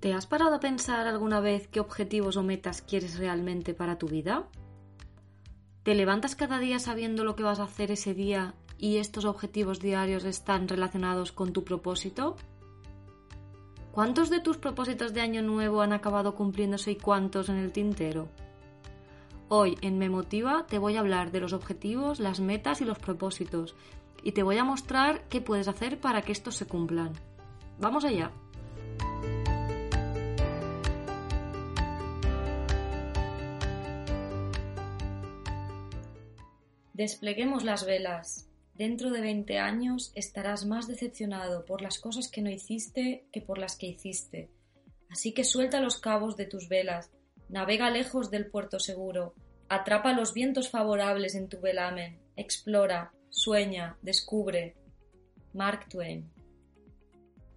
¿Te has parado a pensar alguna vez qué objetivos o metas quieres realmente para tu vida? ¿Te levantas cada día sabiendo lo que vas a hacer ese día y estos objetivos diarios están relacionados con tu propósito? ¿Cuántos de tus propósitos de año nuevo han acabado cumpliéndose y cuántos en el tintero? Hoy en Me Motiva te voy a hablar de los objetivos, las metas y los propósitos y te voy a mostrar qué puedes hacer para que estos se cumplan. ¡Vamos allá! Despleguemos las velas. Dentro de 20 años estarás más decepcionado por las cosas que no hiciste que por las que hiciste. Así que suelta los cabos de tus velas, navega lejos del puerto seguro, atrapa los vientos favorables en tu velamen, explora, sueña, descubre. Mark Twain.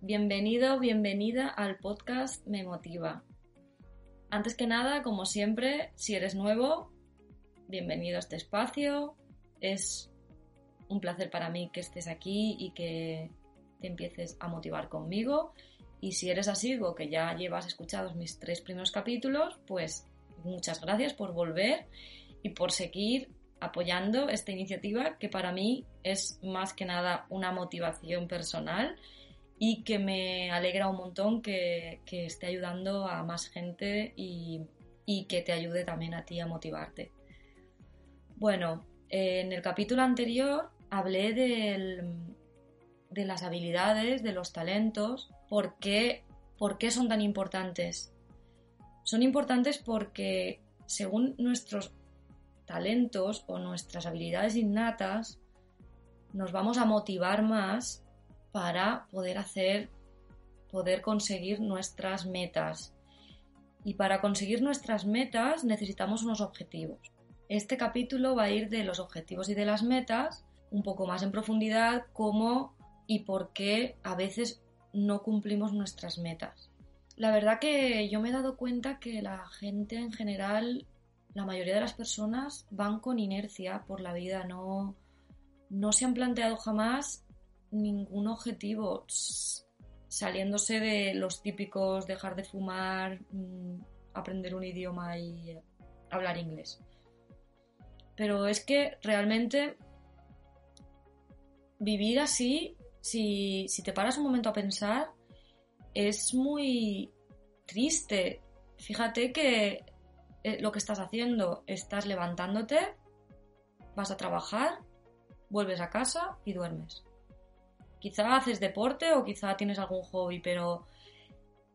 Bienvenido, bienvenida al podcast Me Motiva. Antes que nada, como siempre, si eres nuevo, bienvenido a este espacio. Es un placer para mí que estés aquí y que te empieces a motivar conmigo. Y si eres así o que ya llevas escuchados mis tres primeros capítulos, pues muchas gracias por volver y por seguir apoyando esta iniciativa que para mí es más que nada una motivación personal y que me alegra un montón que, esté ayudando a más gente y, y que te ayude también a ti a motivarte. Bueno, en el capítulo anterior hablé de las habilidades, de los talentos, ¿por qué, ¿por qué son tan importantes? Son importantes porque según nuestros talentos o nuestras habilidades innatas, nos vamos a motivar más para poder hacer, poder conseguir nuestras metas. Y para conseguir nuestras metas necesitamos unos objetivos. Este capítulo va a ir de los objetivos y de las metas un poco más en profundidad cómo y por qué a veces no cumplimos nuestras metas. La verdad que yo me he dado cuenta que la gente en general, la mayoría de las personas van con inercia por la vida, no, no se han planteado jamás ningún objetivo, saliéndose de los típicos dejar de fumar, mm, aprender un idioma y hablar inglés. Pero es que realmente vivir así, si, te paras un momento a pensar, es muy triste. Fíjate que eh, lo que estás haciendo, estás levantándote, vas a trabajar, vuelves a casa y duermes. Quizá haces deporte o quizá tienes algún hobby, pero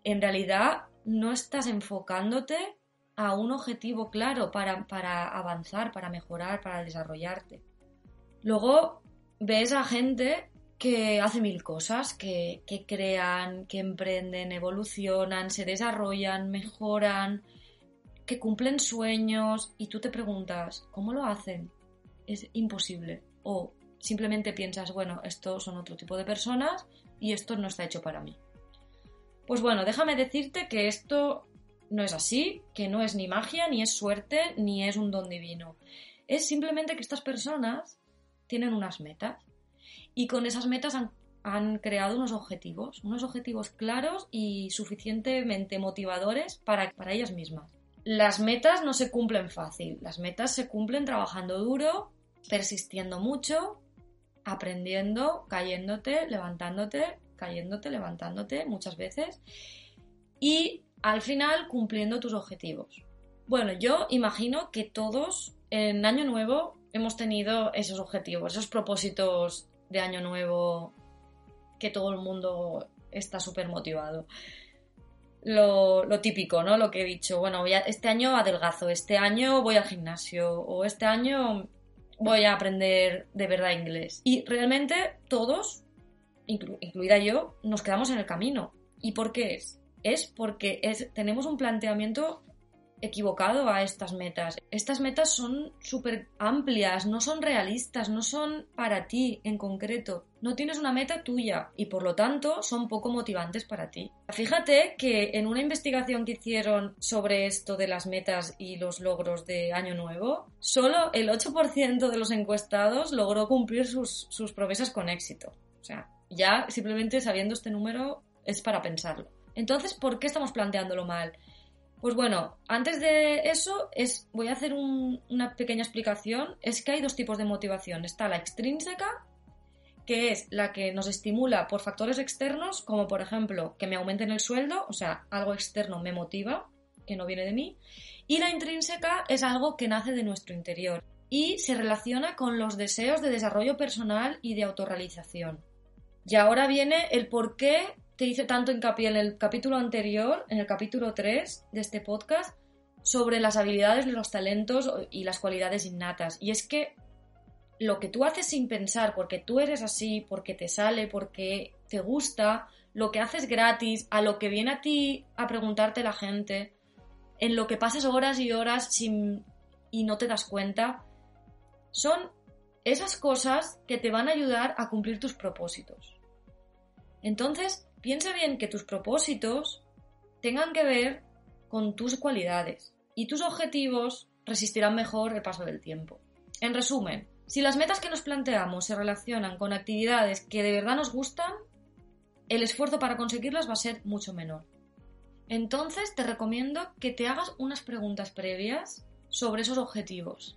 en realidad no estás enfocándote a un objetivo claro para, para avanzar, para mejorar, para desarrollarte. Luego, ves a gente que hace mil cosas, que, crean, que emprenden, evolucionan, se desarrollan, mejoran, que cumplen sueños y tú te preguntas, ¿cómo lo hacen? Es imposible. O simplemente piensas, bueno, estos son otro tipo de personas y esto no está hecho para mí. Pues bueno, déjame decirte que esto no es así, que no es ni magia, ni es suerte, ni es un don divino. Es simplemente que estas personas tienen unas metas y con esas metas han, creado unos objetivos, unos objetivos claros y suficientemente motivadores para, para ellas mismas. Las metas no se cumplen fácil, las metas se cumplen trabajando duro, persistiendo mucho, aprendiendo, cayéndote, levantándote, cayéndote, levantándote muchas veces y al final cumpliendo tus objetivos. Bueno, yo imagino que todos en Año Nuevo hemos tenido esos objetivos, esos propósitos de año nuevo que todo el mundo está súper motivado. Lo, típico, ¿no? Lo que he dicho, bueno, este año adelgazo, este año voy al gimnasio o este año voy a aprender de verdad inglés. Y realmente todos incluida yo, nos quedamos en el camino. ¿Y por qué es? Es porque tenemos un planteamiento equivocado a estas metas. Estas metas son súper amplias, no son realistas, no son para ti en concreto. No tienes una meta tuya y por lo tanto son poco motivantes para ti. Fíjate que en una investigación que hicieron sobre esto de las metas y los logros de Año Nuevo, solo el 8% de los encuestados logró cumplir sus, sus promesas con éxito. O sea, ya simplemente sabiendo este número es para pensarlo. Entonces, ¿por qué estamos planteándolo mal? Pues bueno, antes de eso es, voy a hacer una pequeña explicación. Es que hay dos tipos de motivación. Está la extrínseca, que es la que nos estimula por factores externos, como por ejemplo que me aumenten el sueldo, o sea, algo externo me motiva, que no viene de mí. Y la intrínseca es algo que nace de nuestro interior y se relaciona con los deseos de desarrollo personal y de autorrealización. Y ahora viene el por qué te hice tanto hincapié en el capítulo anterior, en el capítulo 3 de este podcast, sobre las habilidades, los talentos y las cualidades innatas. Y es que lo que tú haces sin pensar, porque tú eres así, porque te sale, porque te gusta, lo que haces gratis, a lo que viene a ti a preguntarte la gente, en lo que pasas horas y horas sin, y no te das cuenta, son esas cosas que te van a ayudar a cumplir tus propósitos. Entonces, piensa bien que tus propósitos tengan que ver con tus cualidades y tus objetivos resistirán mejor el paso del tiempo. En resumen, si las metas que nos planteamos se relacionan con actividades que de verdad nos gustan, el esfuerzo para conseguirlas va a ser mucho menor. Entonces te recomiendo que te hagas unas preguntas previas sobre esos objetivos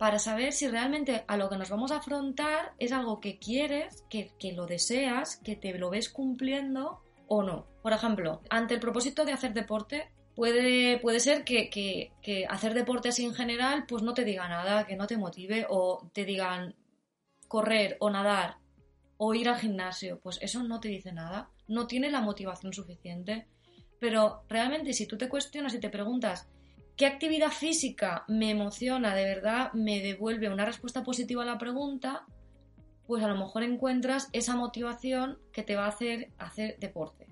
para saber si realmente a lo que nos vamos a afrontar es algo que quieres, que, lo deseas, que te lo ves cumpliendo o no. Por ejemplo, ante el propósito de hacer deporte, puede, puede ser que, que, hacer deporte en general pues no te diga nada, que no te motive o te digan correr o nadar o ir al gimnasio, pues eso no te dice nada, no tiene la motivación suficiente. Pero realmente si tú te cuestionas y te preguntas, ¿Qué actividad física me emociona, de verdad me devuelve una respuesta positiva a la pregunta? Pues a lo mejor encuentras esa motivación que te va a hacer hacer deporte.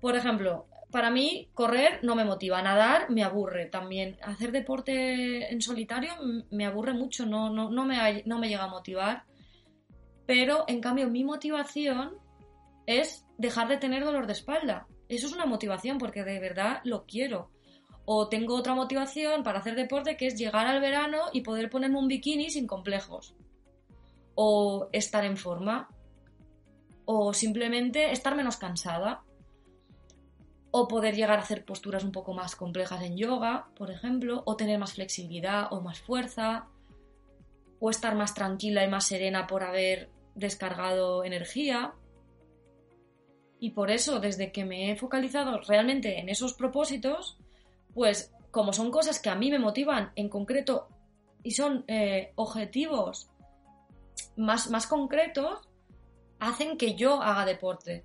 Por ejemplo, para mí correr no me motiva, nadar me aburre también. Hacer deporte en solitario me aburre mucho, no, no, no, me, no me llega a motivar. Pero en cambio mi motivación es dejar de tener dolor de espalda. Eso es una motivación porque de verdad lo quiero. O tengo otra motivación para hacer deporte que es llegar al verano y poder ponerme un bikini sin complejos. O estar en forma. O simplemente estar menos cansada. O poder llegar a hacer posturas un poco más complejas en yoga, por ejemplo. O tener más flexibilidad o más fuerza. O estar más tranquila y más serena por haber descargado energía. Y por eso, desde que me he focalizado realmente en esos propósitos, pues como son cosas que a mí me motivan en concreto y son eh, objetivos más, más concretos, hacen que yo haga deporte.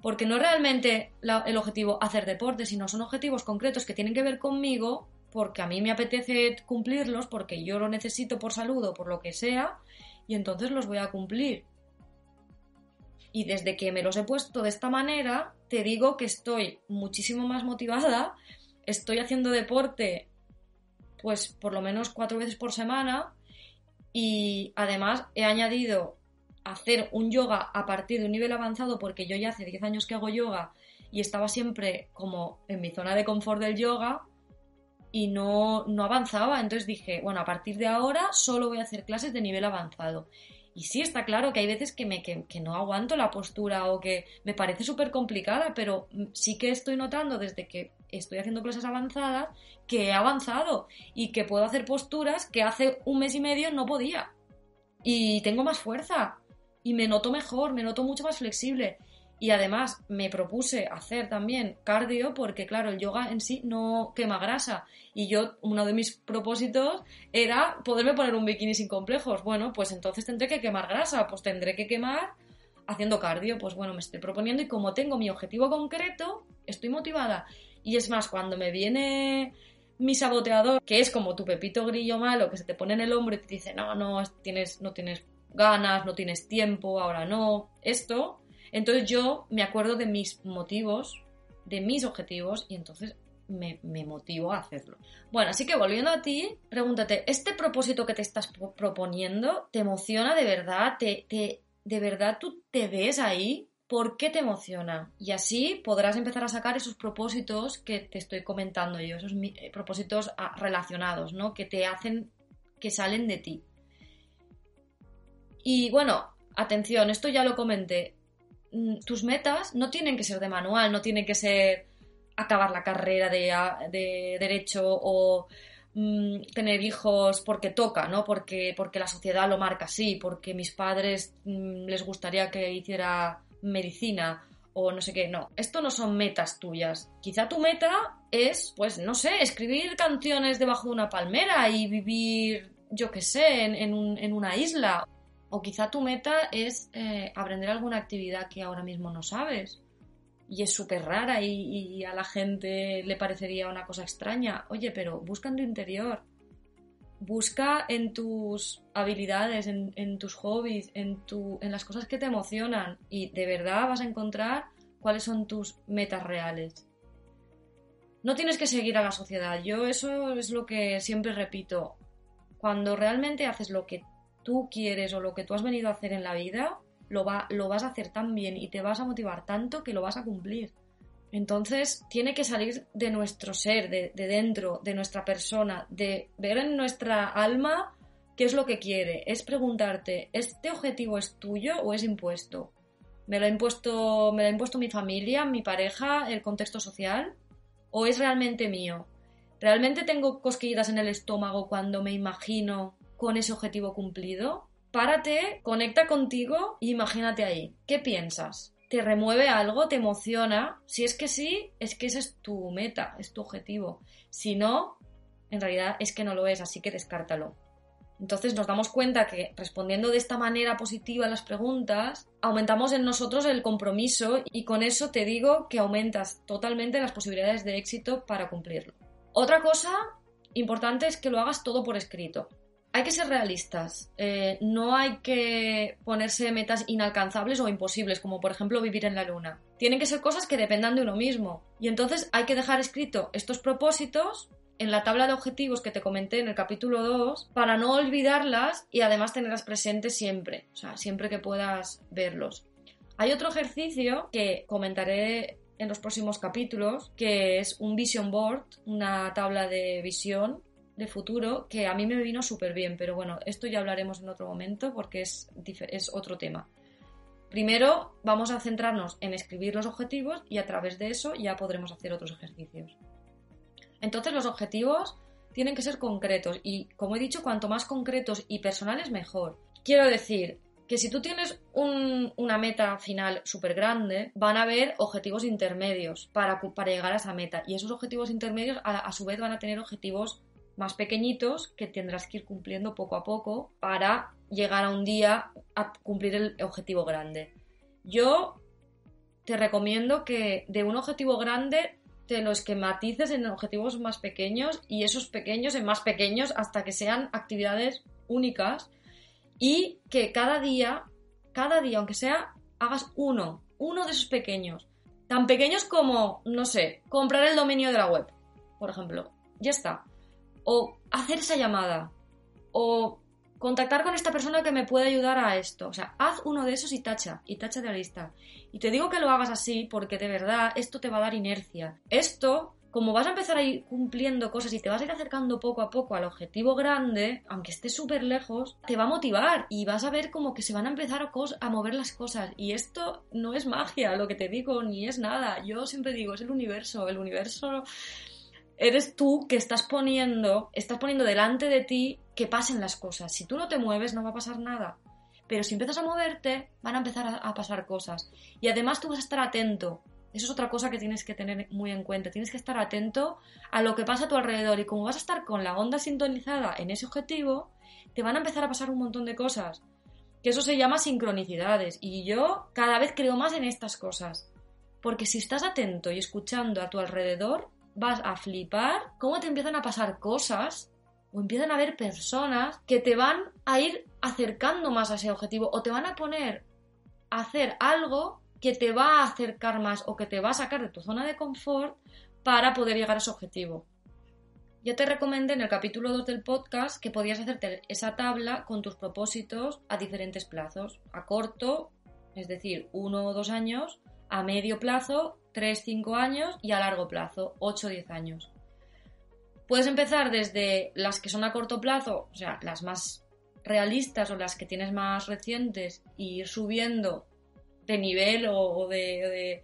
Porque no es realmente el objetivo hacer deporte, sino son objetivos concretos que tienen que ver conmigo, porque a mí me apetece cumplirlos, porque yo lo necesito por salud o por lo que sea, y entonces los voy a cumplir. Y desde que me los he puesto de esta manera, te digo que estoy muchísimo más motivada estoy haciendo deporte pues por lo menos cuatro veces por semana y además he añadido hacer un yoga a partir de un nivel avanzado porque yo ya hace 10 años que hago yoga y estaba siempre como en mi zona de confort del yoga y no, no avanzaba. Entonces dije, bueno, a partir de ahora solo voy a hacer clases de nivel avanzado. Y sí, está claro que hay veces que, me, que, no aguanto la postura o que me parece súper complicada, pero sí que estoy notando desde que estoy haciendo clases avanzadas que he avanzado y que puedo hacer posturas que hace un mes y medio no podía. Y tengo más fuerza y me noto mejor, me noto mucho más flexible. Y además me propuse hacer también cardio porque, claro, el yoga en sí no quema grasa. Y yo, uno de mis propósitos era poderme poner un bikini sin complejos. Bueno, pues entonces tendré que quemar grasa, pues tendré que quemar haciendo cardio. Pues bueno, me estoy proponiendo y como tengo mi objetivo concreto, estoy motivada. Y es más, cuando me viene mi saboteador, que es como tu pepito grillo malo que se te pone en el hombro y te dice, no, no, tienes, no tienes ganas, no tienes tiempo, ahora no, esto. Entonces yo me acuerdo de mis motivos, de mis objetivos y entonces me, motivo a hacerlo. Bueno, así que volviendo a ti, pregúntate, ¿este propósito que te estás proponiendo te emociona de verdad? ¿Te, ¿De verdad tú te ves ahí? ¿Por qué te emociona? Y así podrás empezar a sacar esos propósitos que te estoy comentando yo, esos eh, propósitos ah, relacionados, ¿no? Que te hacen, que salen de ti. Y bueno, atención, esto ya lo comenté. Mm, tus metas no tienen que ser de manual, no tienen que ser acabar la carrera de, derecho o mm, tener hijos porque toca, ¿no? Porque, porque la sociedad lo marca así, porque mis padres mm, les gustaría que hiciera medicina o no sé qué. No, esto no son metas tuyas. Quizá tu meta es, pues, no sé, escribir canciones debajo de una palmera y vivir, yo qué sé, en, una isla. O quizá tu meta es eh, aprender alguna actividad que ahora mismo no sabes y es súper rara y, a la gente le parecería una cosa extraña. Oye, pero busca en tu interior. Busca en tus habilidades, en, tus hobbies, en, las cosas que te emocionan y de verdad vas a encontrar cuáles son tus metas reales. No tienes que seguir a la sociedad. Yo eso es lo que siempre repito. Cuando realmente haces lo que tú quieres o lo que tú has venido a hacer en la vida, lo, va, lo vas a hacer tan bien y te vas a motivar tanto que lo vas a cumplir. Entonces tiene que salir de nuestro ser, de, dentro, de nuestra persona, de ver en nuestra alma qué es lo que quiere. Es preguntarte, ¿este objetivo es tuyo o es impuesto? ¿Me lo ha impuesto, me lo ha impuesto mi familia, mi pareja, el contexto social? ¿O es realmente mío? ¿Realmente tengo cosquillitas en el estómago cuando me imagino con ese objetivo cumplido? Párate, conecta contigo y imagínate ahí. ¿Qué piensas? ¿Te remueve algo? ¿Te emociona? Si es que sí, es que esa es tu meta, es tu objetivo. Si no, en realidad es que no lo es, así que descártalo. Entonces nos damos cuenta que respondiendo de esta manera positiva a las preguntas, aumentamos en nosotros el compromiso y con eso te digo que aumentas totalmente las posibilidades de éxito para cumplirlo. Otra cosa importante es que lo hagas todo por escrito hay que ser realistas. Eh, no hay que ponerse metas inalcanzables o imposibles, como por ejemplo vivir en la luna. Tienen que ser cosas que dependan de uno mismo. Y entonces hay que dejar escrito estos propósitos en la tabla de objetivos que te comenté en el capítulo 2 para no olvidarlas y además tenerlas presentes siempre, o sea, siempre que puedas verlos. Hay otro ejercicio que comentaré en los próximos capítulos, que es un vision board, una tabla de visión futuro que a mí me vino súper bien, pero bueno, esto ya hablaremos en otro momento porque es, es otro tema. Primero vamos a centrarnos en escribir los objetivos y a través de eso ya podremos hacer otros ejercicios. Entonces los objetivos tienen que ser concretos y como he dicho, cuanto más concretos y personales mejor. Quiero decir que si tú tienes una meta final súper grande, van a haber objetivos intermedios para, para, llegar a esa meta y esos objetivos intermedios a su vez van a tener objetivos más pequeñitos que tendrás que ir cumpliendo poco a poco para llegar a un día a cumplir el objetivo grande. Yo te recomiendo que de un objetivo grande te lo esquematices en objetivos más pequeños y esos pequeños en más pequeños hasta que sean actividades únicas y que cada día, cada día, aunque sea, hagas uno, uno de esos pequeños. Tan pequeños como, no sé, comprar el dominio de la web, por ejemplo. Ya está o hacer esa llamada, o contactar con esta persona que me puede ayudar a esto. O sea, haz uno de esos y tacha, y tacha de la lista. Y te digo que lo hagas así porque de verdad esto te va a dar inercia. Esto, como vas a empezar a ir cumpliendo cosas y te vas a ir acercando poco a poco al objetivo grande, aunque esté súper lejos, te va a motivar y vas a ver como que se van a empezar a, a mover las cosas. Y esto no es magia, lo que te digo, ni es nada. Yo siempre digo, es el universo. El universo eres tú que estás poniendo, estás poniendo delante de ti que pasen las cosas. Si tú no te mueves, no va a pasar nada. Pero si empiezas a moverte, van a empezar a, pasar cosas. Y además tú vas a estar atento. Eso es otra cosa que tienes que tener muy en cuenta. Tienes que estar atento a lo que pasa a tu alrededor. Y como vas a estar con la onda sintonizada en ese objetivo, te van a empezar a pasar un montón de cosas. Que eso se llama sincronicidades. Y yo cada vez creo más en estas cosas. Porque si estás atento y escuchando a tu alrededor, vas a flipar cómo te empiezan a pasar cosas o empiezan a haber personas que te van a ir acercando más a ese objetivo o te van a poner a hacer algo que te va a acercar más o que te va a sacar de tu zona de confort para poder llegar a ese objetivo. Yo te recomendé en el capítulo 2 del podcast que podías hacerte esa tabla con tus propósitos a diferentes plazos. A corto, es decir, uno o dos años, a medio plazo, tres, cinco años y a largo plazo, ocho o diez años. Puedes empezar desde las que son a corto plazo, o sea, las más realistas o las que tienes más recientes, e ir subiendo de nivel o, de,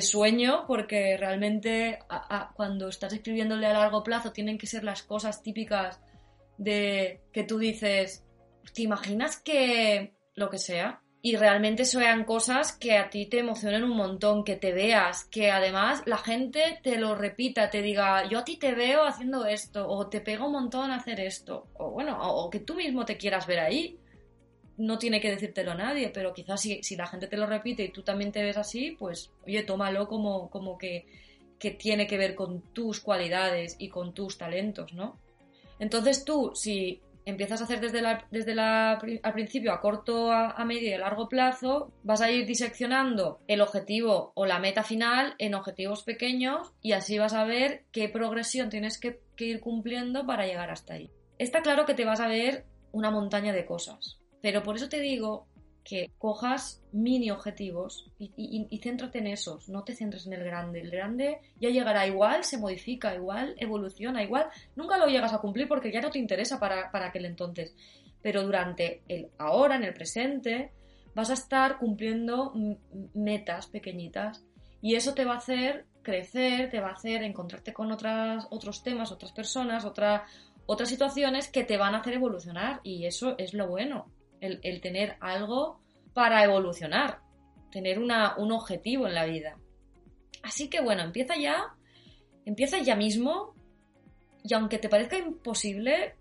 sueño, porque realmente cuando estás escribiéndole a largo plazo tienen que ser las cosas típicas de que tú dices, ¿te imaginas que lo que sea? Y realmente sean cosas que a ti te emocionen un montón, que te veas, que además la gente te lo repita, te diga, yo a ti te veo haciendo esto, o te pego un montón hacer esto, o bueno, o, que tú mismo te quieras ver ahí. No tiene que decírtelo nadie, pero quizás si, si, la gente te lo repite y tú también te ves así, pues oye, tómalo como, como que, que tiene que ver con tus cualidades y con tus talentos, ¿no? Entonces tú, si empiezas a hacer desde, desde la, al principio a corto, a, medio y a largo plazo, vas a ir diseccionando el objetivo o la meta final en objetivos pequeños y así vas a ver qué progresión tienes que ir cumpliendo para llegar hasta ahí. Está claro que te vas a ver una montaña de cosas, pero por eso te digo que cojas mini objetivos y, céntrate en esos, no te centres en el grande. El grande ya llegará igual, se modifica, igual evoluciona, igual nunca lo llegas a cumplir porque ya no te interesa para, para aquel entonces. Pero durante el ahora, en el presente, vas a estar cumpliendo metas pequeñitas y eso te va a hacer crecer, te va a hacer encontrarte con otras, otros temas, otras personas, otra, otras situaciones que te van a hacer evolucionar y eso es lo bueno el, tener algo para evolucionar, tener una, un objetivo en la vida. Así que bueno, empieza ya, empieza ya mismo y aunque te parezca imposible,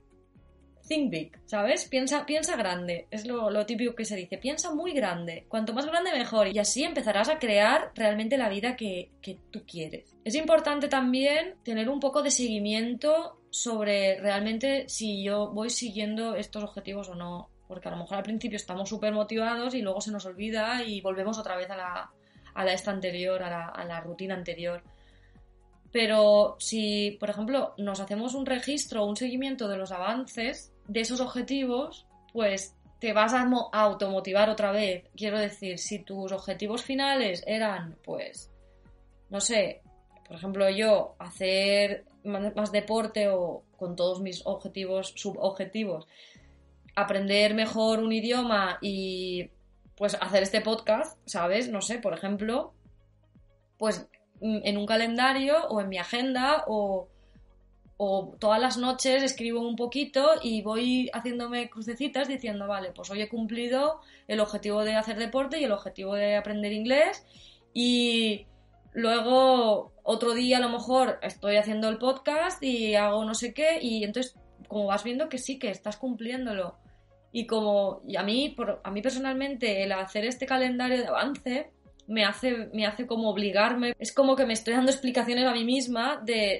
think big, ¿sabes? Piensa, piensa grande, es lo, típico que se dice, piensa muy grande, cuanto más grande mejor y así empezarás a crear realmente la vida que, que tú quieres. Es importante también tener un poco de seguimiento sobre realmente si yo voy siguiendo estos objetivos o no porque a lo mejor al principio estamos súper motivados y luego se nos olvida y volvemos otra vez a la, a la esta anterior, a la, a la rutina anterior. Pero si, por ejemplo, nos hacemos un registro un seguimiento de los avances de esos objetivos, pues te vas a automotivar otra vez. Quiero decir, si tus objetivos finales eran, pues, no sé, por ejemplo, yo hacer más deporte o con todos mis objetivos, subobjetivos, aprender mejor un idioma y pues hacer este podcast, ¿sabes? No sé, por ejemplo, pues mm, en un calendario o en mi agenda o, o todas las noches escribo un poquito y voy haciéndome crucecitas diciendo, vale, pues hoy he cumplido el objetivo de hacer deporte y el objetivo de aprender inglés y luego otro día a lo mejor estoy haciendo el podcast y hago no sé qué y entonces como vas viendo que sí que estás cumpliéndolo y como y a mí, por, a mí personalmente, el hacer este calendario de avance me hace, me hace como obligarme, es como que me estoy dando explicaciones a mí misma de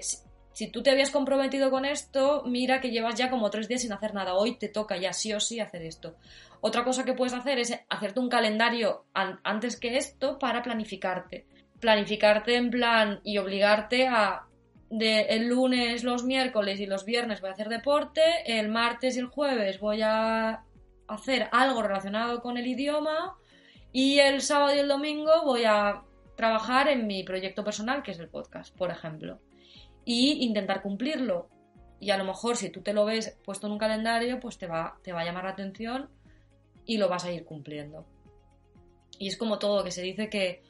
si, tú te habías comprometido con esto, mira que llevas ya como tres días sin hacer nada, hoy te toca ya sí o sí hacer esto. Otra cosa que puedes hacer es hacerte un calendario antes que esto para planificarte. Planificarte en plan y obligarte a de el lunes, los miércoles y los viernes voy a hacer deporte, el martes y el jueves voy a hacer algo relacionado con el idioma y el sábado y el domingo voy a trabajar en mi proyecto personal, que es el podcast, por ejemplo, y intentar cumplirlo. Y a lo mejor si tú te lo ves puesto en un calendario, pues te va, te va a llamar la atención y lo vas a ir cumpliendo. Y es como todo, que se dice que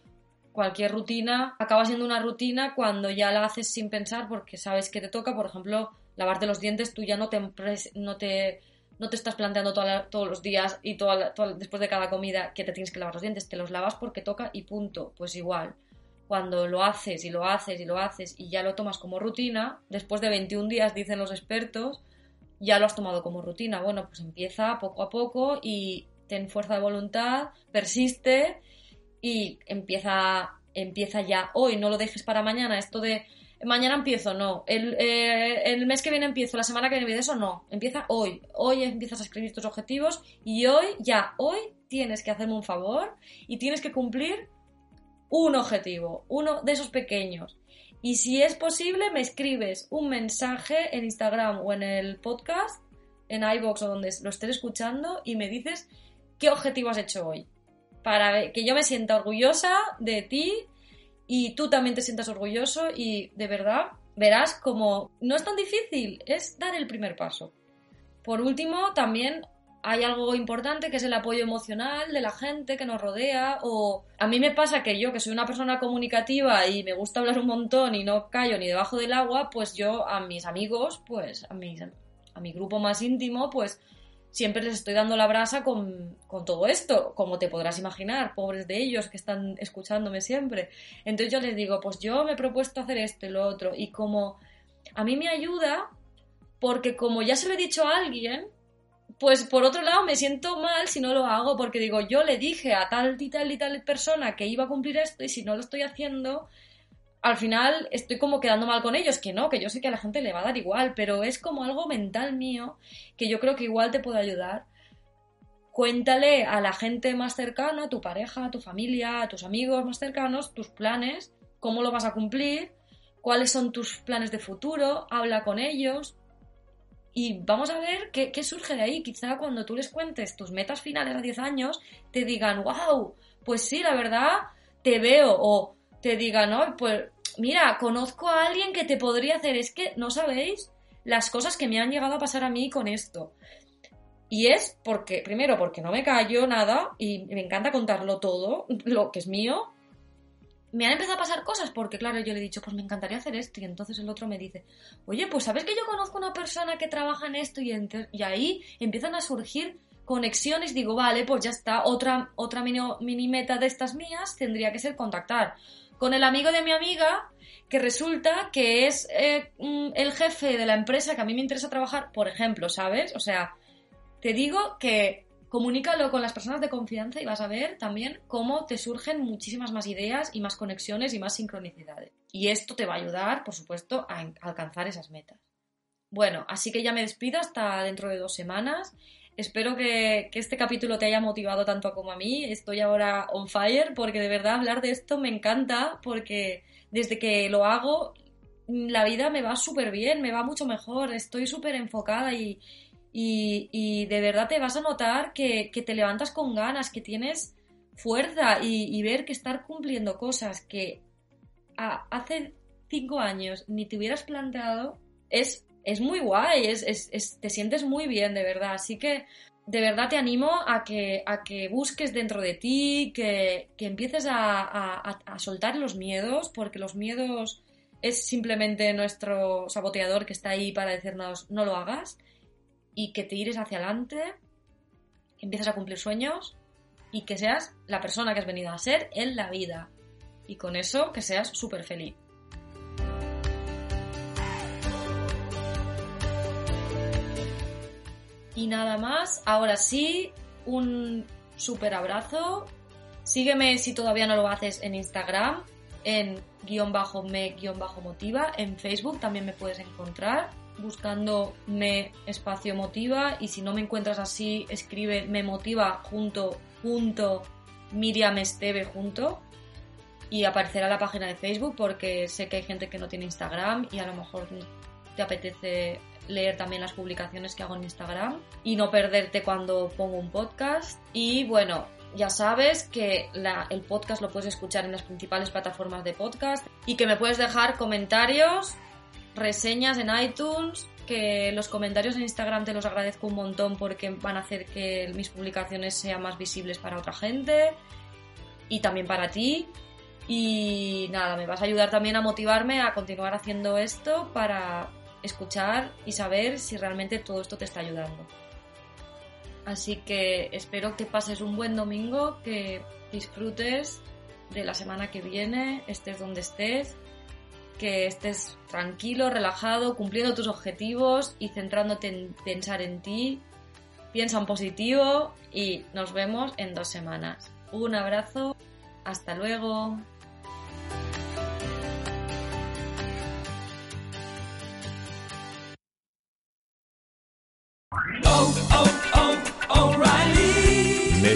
cualquier rutina acaba siendo una rutina cuando ya la haces sin pensar porque sabes que te toca, por ejemplo, lavarte los dientes, tú ya no te, no te, no te estás planteando todos los días y después de cada comida que te tienes que lavar los dientes, te los lavas porque toca y punto. Pues igual, cuando lo haces y lo haces y lo haces y ya lo tomas como rutina, después de 21 días, dicen los expertos, ya lo has tomado como rutina. Bueno, pues empieza poco a poco y ten fuerza de voluntad, persiste y empieza, empieza ya hoy, no lo dejes para mañana. Esto de mañana empiezo, no. El, eh, el, mes que viene empiezo, la semana que viene eso no. Empieza hoy. Hoy empiezas a escribir tus objetivos y hoy, ya, hoy tienes que hacerme un favor y tienes que cumplir un objetivo, uno de esos pequeños. Y si es posible, me escribes un mensaje en Instagram o en el podcast, en iBox o donde lo estés escuchando y me dices qué objetivo has hecho hoy. Para que yo me sienta orgullosa de ti y tú también te sientas orgulloso y de verdad verás como no es tan difícil, es dar el primer paso. Por último, también hay algo importante que es el apoyo emocional de la gente que nos rodea o a mí me pasa que yo que soy una persona comunicativa y me gusta hablar un montón y no callo ni debajo del agua, pues yo a mis amigos, pues a, mis, a mi grupo más íntimo, pues siempre les estoy dando la brasa con, todo esto, como te podrás imaginar, pobres de ellos que están escuchándome siempre. Entonces yo les digo, pues yo me he propuesto hacer esto y lo otro, y como a mí me ayuda, porque como ya se lo he dicho a alguien, pues por otro lado me siento mal si no lo hago, porque digo, yo le dije a tal y tal y tal persona que iba a cumplir esto, y si no lo estoy haciendo, al final estoy como quedando mal con ellos, que no, que yo sé que a la gente le va a dar igual, pero es como algo mental mío que yo creo que igual te puede ayudar. Cuéntale a la gente más cercana, a tu pareja, a tu familia, a tus amigos más cercanos, tus planes, cómo lo vas a cumplir, cuáles son tus planes de futuro, habla con ellos y vamos a ver qué, surge de ahí. Quizá cuando tú les cuentes tus metas finales a 10 años, te digan, wow, pues sí, la verdad, te veo o te digan, no, pues mira, conozco a alguien que te podría hacer, es que no sabéis las cosas que me han llegado a pasar a mí con esto. Y es porque, primero, porque no me callo nada y me encanta contarlo todo, lo que es mío. Me han empezado a pasar cosas porque, claro, yo le he dicho, pues me encantaría hacer esto. Y entonces el otro me dice, oye, pues sabes que yo conozco una persona que trabaja en esto y, y ahí empiezan a surgir conexiones. Digo, vale, pues ya está, otra, otra mini, mini meta de estas mías tendría que ser contactar con el amigo de mi amiga, que resulta que es eh, mm, el jefe de la empresa que a mí me interesa trabajar, por ejemplo, ¿sabes? O sea, te digo que comunícalo con las personas de confianza y vas a ver también cómo te surgen muchísimas más ideas y más conexiones y más sincronicidades. Y esto te va a ayudar, por supuesto, a alcanzar esas metas. Bueno, así que ya me despido hasta dentro de dos semanas Espero que, este capítulo te haya motivado tanto como a mí. Estoy ahora on fire porque de verdad hablar de esto me encanta porque desde que lo hago la vida me va súper bien, me va mucho mejor, estoy súper enfocada y, de verdad te vas a notar que, te levantas con ganas, que tienes fuerza y, ver que estar cumpliendo cosas que hace cinco años ni te hubieras planteado es es muy guay, es, te sientes muy bien, de verdad. Así que de verdad te animo a que, a que busques dentro de ti, que, empieces a, soltar los miedos, porque los miedos es simplemente nuestro saboteador que está ahí para decirnos no lo hagas, y que te ires hacia adelante, que empieces a cumplir sueños y que seas la persona que has venido a ser en la vida. Y con eso que seas súper feliz. Y nada más, ahora sí, un súper abrazo. Sígueme si todavía no lo haces en Instagram, en guion bajo me guion bajo motiva. En Facebook también me puedes encontrar buscando me espacio motiva y si no me encuentras así, escribe me motiva junto, junto, Miriam Esteve junto y aparecerá la página de Facebook porque sé que hay gente que no tiene Instagram y a lo mejor te apetece leer también las publicaciones que hago en Instagram y no perderte cuando pongo un podcast. Y bueno, ya sabes que el podcast lo puedes escuchar en las principales plataformas de podcast y que me puedes dejar comentarios, reseñas en iTunes, que los comentarios en Instagram te los agradezco un montón porque van a hacer que mis publicaciones sean más visibles para otra gente y también para ti. Y nada, me vas a ayudar también a motivarme a continuar haciendo esto para escuchar y saber si realmente todo esto te está ayudando. Así que espero que pases un buen domingo, que disfrutes de la semana que viene, estés donde estés, que estés tranquilo, relajado, cumpliendo tus objetivos y centrándote en pensar en ti. Piensa en positivo y nos vemos en dos semanas. Un abrazo, hasta luego.